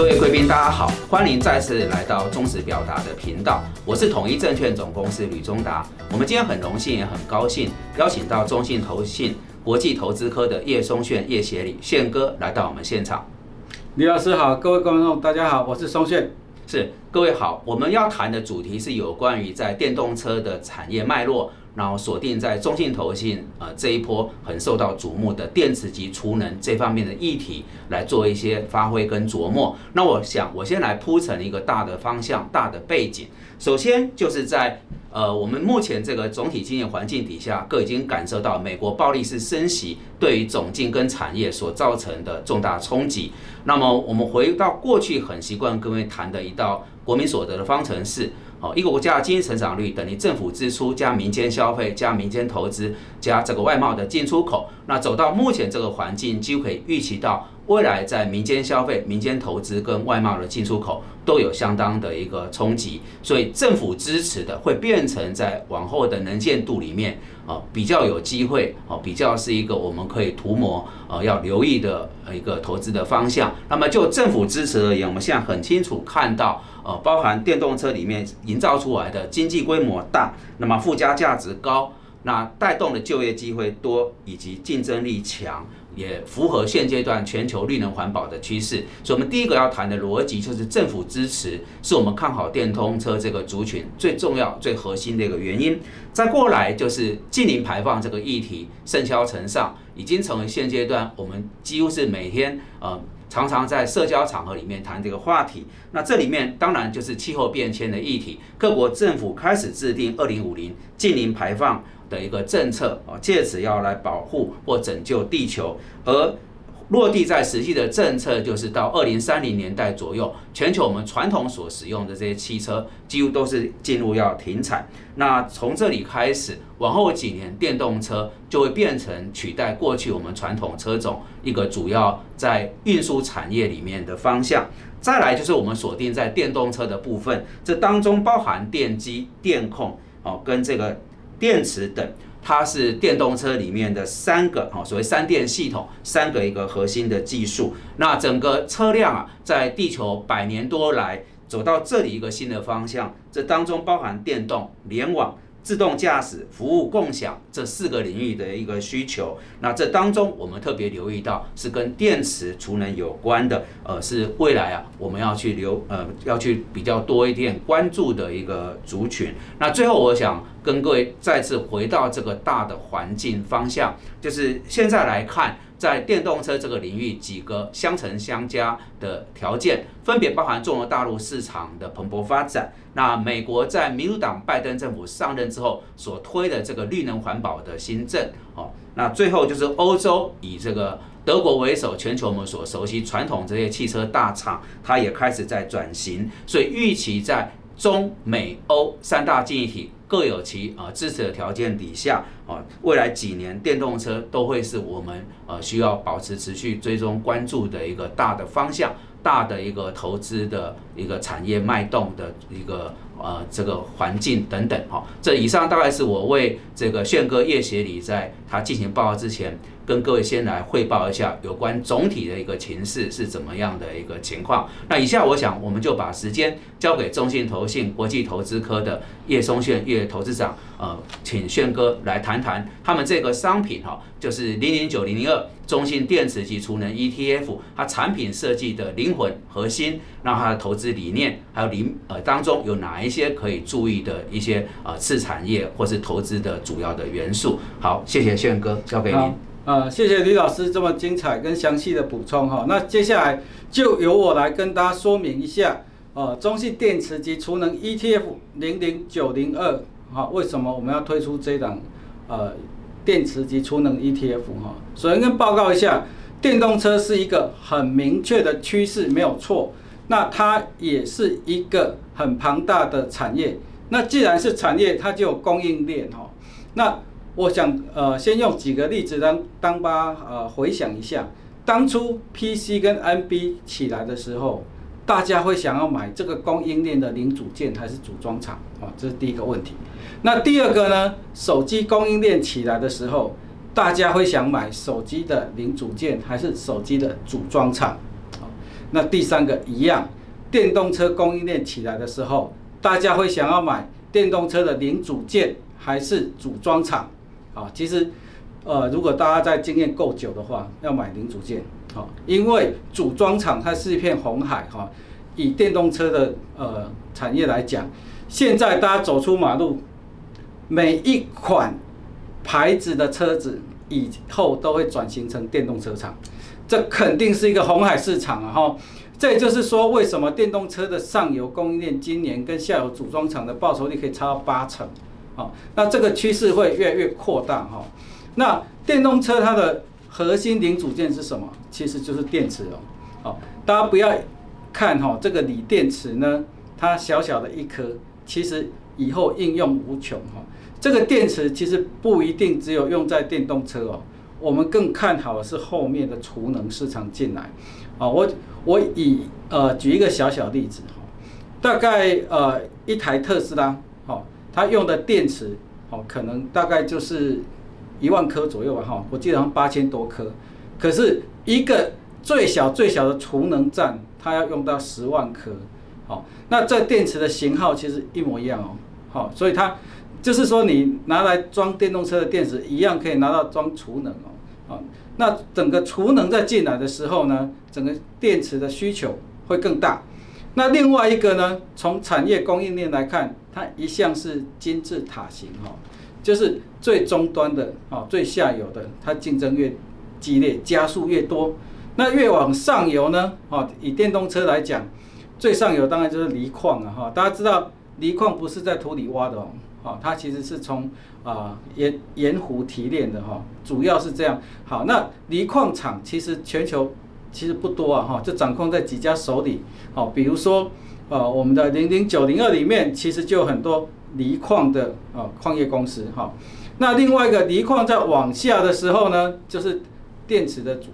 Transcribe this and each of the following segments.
各位贵宾，大家好，欢迎再次来到忠实表达的频道，我是统一证券总公司吕中达。我们今天很荣幸也很高兴邀请到中信投信国际投资科的叶松炫叶协理炫哥来到我们现场。李老师好，各位观众大家好，我是松炫。是各位好，我们要谈的主题是有关于在电动车的产业脉络。然后锁定在中信投信呃这一波很受到瞩目的电池及储能这方面的议题来做一些发挥跟琢磨。那我想我先来铺成一个大的方向、大的背景。首先就是在呃我们目前这个总体经济环境底下，各已经感受到美国暴力式升息对于总经跟产业所造成的重大冲击。那么我们回到过去很习惯各位谈的一道国民所得的方程式。哦，一个国家的经济成长率等于政府支出加民间消费加民间投资加这个外贸的进出口。那走到目前这个环境，几乎可以预期到未来在民间消费、民间投资跟外贸的进出口都有相当的一个冲击。所以政府支持的会变成在往后的能见度里面啊比较有机会啊，比较是一个我们可以涂抹呃要留意的一个投资的方向。那么就政府支持而言，我们现在很清楚看到。呃，包含电动车里面营造出来的经济规模大，那么附加价值高，那带动的就业机会多，以及竞争力强，也符合现阶段全球绿能环保的趋势。所以，我们第一个要谈的逻辑就是政府支持，是我们看好电动车这个族群最重要、最核心的一个原因。再过来就是近零排放这个议题，盛嚣尘上，已经成为现阶段我们几乎是每天呃。常常在社交场合里面谈这个话题，那这里面当然就是气候变迁的议题。各国政府开始制定二零五零近零排放的一个政策啊，借此要来保护或拯救地球，而。落地在实际的政策，就是到二零三零年代左右，全球我们传统所使用的这些汽车，几乎都是进入要停产。那从这里开始，往后几年，电动车就会变成取代过去我们传统车种一个主要在运输产业里面的方向。再来就是我们锁定在电动车的部分，这当中包含电机、电控哦，跟这个电池等。它是电动车里面的三个哦，所谓三电系统，三个一个核心的技术。那整个车辆啊，在地球百年多来走到这里一个新的方向，这当中包含电动、联网。自动驾驶、服务共享这四个领域的一个需求，那这当中我们特别留意到是跟电池储能有关的，呃，是未来啊我们要去留呃要去比较多一点关注的一个族群。那最后我想跟各位再次回到这个大的环境方向，就是现在来看。在电动车这个领域，几个相乘相加的条件，分别包含中国大陆市场的蓬勃发展。那美国在民主党拜登政府上任之后所推的这个绿能环保的新政，哦，那最后就是欧洲以这个德国为首，全球我们所熟悉传统这些汽车大厂，它也开始在转型，所以预期在中美欧三大经济体。各有其啊支持的条件底下啊，未来几年电动车都会是我们呃需要保持持续追踪关注的一个大的方向。大的一个投资的一个产业脉动的一个呃这个环境等等哈，这以上大概是我为这个炫哥叶协理在他进行报告之前，跟各位先来汇报一下有关总体的一个情势是怎么样的一个情况。那以下我想我们就把时间交给中信投信国际投资科的叶松炫叶投资长，呃，请炫哥来谈谈他们这个商品哈，就是零零九零零二。中信电池及储能 ETF，它产品设计的灵魂核心，那它的投资理念，还有里呃当中有哪一些可以注意的一些呃次产业或是投资的主要的元素？好，谢谢炫哥，交给您。呃，谢谢李老师这么精彩跟详细的补充哈。那接下来就由我来跟大家说明一下，呃，中信电池及储能 ETF 零零九零二，哈，为什么我们要推出这档呃？电池及储能 ETF 哈，首先跟报告一下，电动车是一个很明确的趋势，没有错。那它也是一个很庞大的产业。那既然是产业，它就有供应链哈。那我想呃，先用几个例子当当吧呃回想一下，当初 PC 跟 NB 起来的时候，大家会想要买这个供应链的零组件还是组装厂啊？这是第一个问题。那第二个呢？手机供应链起来的时候，大家会想买手机的零组件还是手机的组装厂？那第三个一样，电动车供应链起来的时候，大家会想要买电动车的零组件还是组装厂？啊，其实，呃，如果大家在经验够久的话，要买零组件，好，因为组装厂它是一片红海，哈。以电动车的呃产业来讲，现在大家走出马路，每一款牌子的车子以后都会转型成电动车厂，这肯定是一个红海市场啊！哈，这也就是说，为什么电动车的上游供应链今年跟下游组装厂的报酬率可以差到八成？好，那这个趋势会越来越扩大哈。那电动车它的核心零组件是什么？其实就是电池哦。好，大家不要。看哈，这个锂电池呢，它小小的一颗，其实以后应用无穷哈。这个电池其实不一定只有用在电动车哦，我们更看好的是后面的储能市场进来。啊，我我以呃举一个小小例子哈，大概呃一台特斯拉，哈，它用的电池，哦，可能大概就是一万颗左右吧哈，我记得好像八千多颗，可是一个最小最小的储能站。它要用到十万颗，好，那这电池的型号其实一模一样哦，好，所以它就是说你拿来装电动车的电池一样可以拿到装储能哦，好，那整个储能在进来的时候呢，整个电池的需求会更大。那另外一个呢，从产业供应链来看，它一向是金字塔型哈，就是最终端的啊，最下游的，它竞争越激烈，加速越多。那越往上游呢？哦，以电动车来讲，最上游当然就是锂矿了哈。大家知道锂矿不是在土里挖的哦，哦，它其实是从啊盐盐湖提炼的哈，主要是这样。好，那锂矿厂其实全球其实不多啊哈，就掌控在几家手里。好，比如说呃我们的零零九零二里面，其实就有很多锂矿的啊矿业公司哈。那另外一个锂矿在往下的时候呢，就是电池的组。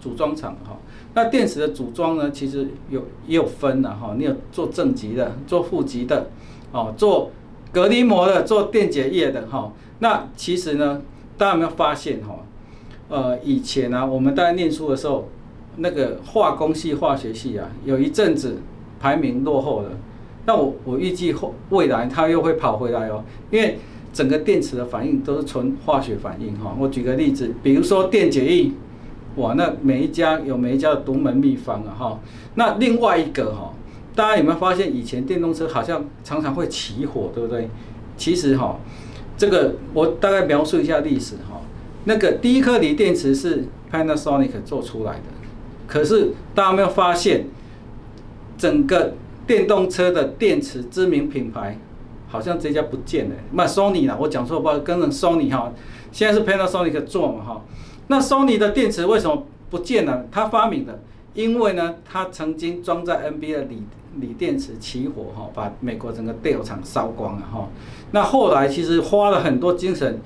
组装厂哈，那电池的组装呢，其实有也有分的哈，你有做正极的，做负极的，哦，做隔离膜的，做电解液的哈。那其实呢，大家有没有发现哈？呃，以前呢，我们大家念书的时候，那个化工系、化学系啊，有一阵子排名落后了。那我我预计后未来它又会跑回来哦，因为整个电池的反应都是纯化学反应哈。我举个例子，比如说电解液。哇，那每一家有每一家的独门秘方啊，哈。那另外一个哈，大家有没有发现以前电动车好像常常会起火，对不对？其实哈，这个我大概描述一下历史哈。那个第一颗锂电池是 Panasonic 做出来的，可是大家没有发现，整个电动车的电池知名品牌好像这家不见了，那 Sony 啦，我讲错不好，跟着 Sony 哈，现在是 Panasonic 做嘛哈。那 Sony 的电池为什么不见了？他发明的，因为呢，他曾经装在 NB 的锂锂电池起火哈，把美国整个电厂烧光了哈。那后来其实花了很多精神，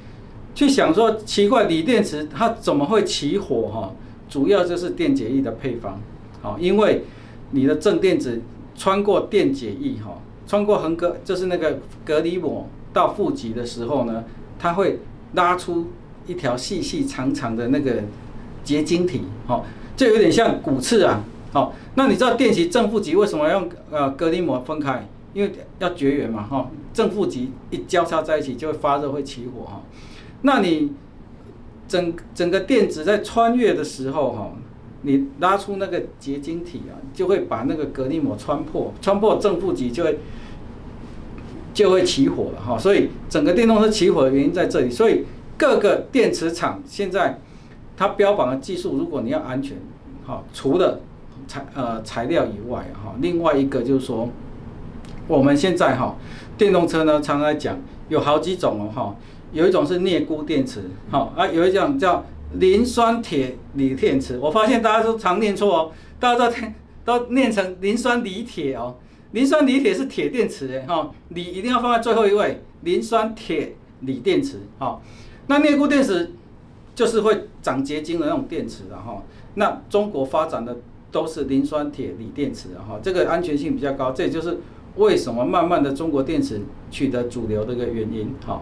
去想说奇怪，锂电池它怎么会起火哈？主要就是电解液的配方，好，因为你的正电子穿过电解液哈，穿过横隔就是那个隔离膜到负极的时候呢，它会拉出。一条细细长长的那个结晶体，哦，就有点像骨刺啊，好，那你知道电极正负极为什么要用呃隔离膜分开？因为要绝缘嘛，哈，正负极一交叉在一起就会发热会起火哈。那你整整个电子在穿越的时候哈，你拉出那个结晶体啊，就会把那个隔离膜穿破，穿破正负极就会就会起火了哈。所以整个电动车起火的原因在这里，所以。各个电池厂现在，它标榜的技术，如果你要安全，哈，除了材呃材料以外，哈，另外一个就是说，我们现在哈，电动车呢，常常讲有好几种哦，哈，有一种是镍钴电池，哈，啊，有一种叫磷酸铁锂电池，我发现大家都常念错哦，大家都都念成磷酸锂铁哦，磷酸锂铁是铁电池诶，哈，锂一定要放在最后一位，磷酸铁锂电池，哈。那镍钴电池就是会长结晶的那种电池的哈。那中国发展的都是磷酸铁锂电池哈，这个安全性比较高，这也就是为什么慢慢的中国电池取得主流的一个原因哈。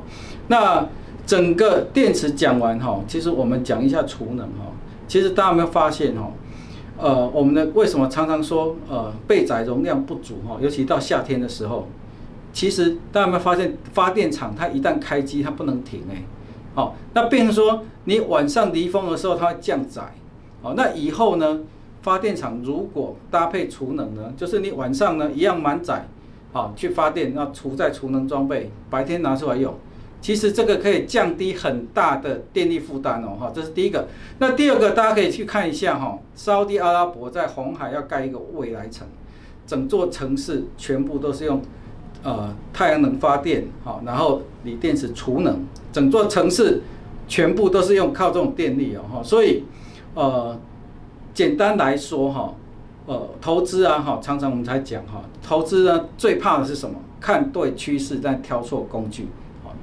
那整个电池讲完哈，其实我们讲一下储能哈。其实大家有没有发现哈？呃，我们的为什么常常说呃备载容量不足哈？尤其到夏天的时候，其实大家有没有发现，发电厂它一旦开机，它不能停哎。好，那变成说你晚上离峰的时候，它会降载。好，那以后呢，发电厂如果搭配储能呢，就是你晚上呢一样满载，啊去发电，那储在储能装备，白天拿出来用。其实这个可以降低很大的电力负担哦，哈，这是第一个。那第二个，大家可以去看一下哈，沙地阿拉伯在红海要盖一个未来城，整座城市全部都是用呃太阳能发电，好，然后锂电池储能，整座城市全部都是用靠这种电力哦，哈，所以呃，简单来说哈，呃，投资啊，哈，常常我们才讲哈，投资呢最怕的是什么？看对趋势，但挑错工具。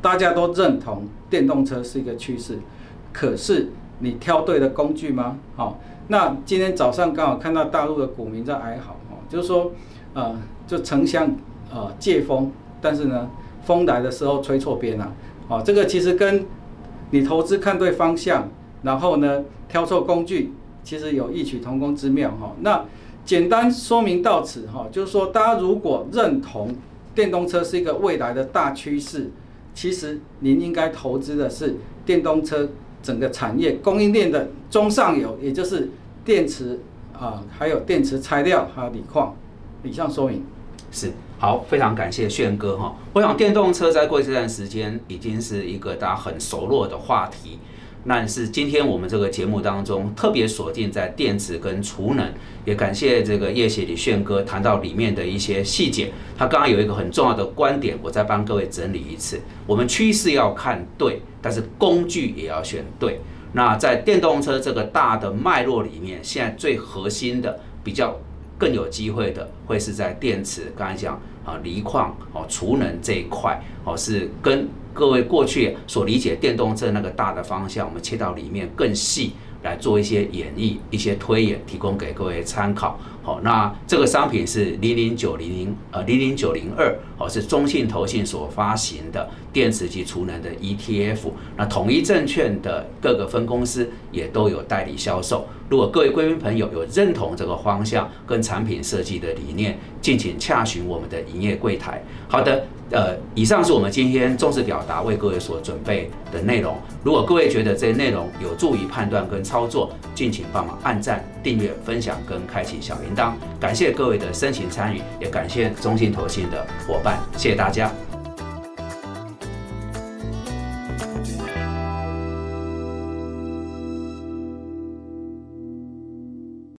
大家都认同电动车是一个趋势，可是你挑对了工具吗？好，那今天早上刚好看到大陆的股民在哀嚎，哈，就是说，呃，就城乡呃借风，但是呢，风来的时候吹错边了，好，这个其实跟你投资看对方向，然后呢挑错工具，其实有异曲同工之妙，哈。那简单说明到此，哈，就是说大家如果认同电动车是一个未来的大趋势。其实您应该投资的是电动车整个产业供应链的中上游，也就是电池啊，还有电池材料，还有锂矿。以上说明是好，非常感谢炫哥哈。我想电动车在过去这段时间已经是一个大家很熟络的话题。那是今天我们这个节目当中特别锁定在电池跟储能，也感谢这个叶谢李炫哥谈到里面的一些细节。他刚刚有一个很重要的观点，我再帮各位整理一次：我们趋势要看对，但是工具也要选对。那在电动车这个大的脉络里面，现在最核心的、比较更有机会的，会是在电池。刚才讲啊，锂矿哦，储能这一块哦，是跟。各位过去所理解电动车那个大的方向，我们切到里面更细来做一些演绎、一些推演，提供给各位参考。好，那这个商品是零零九零零呃零零九零二，哦是中信投信所发行的电池及储能的 ETF。那统一证券的各个分公司也都有代理销售。如果各位贵宾朋友有认同这个方向跟产品设计的理念，敬请洽询我们的营业柜台。好的。呃，以上是我们今天重视表达为各位所准备的内容。如果各位觉得这些内容有助于判断跟操作，敬请帮忙按赞、订阅、分享跟开启小铃铛。感谢各位的深情参与，也感谢中信投信的伙伴，谢谢大家。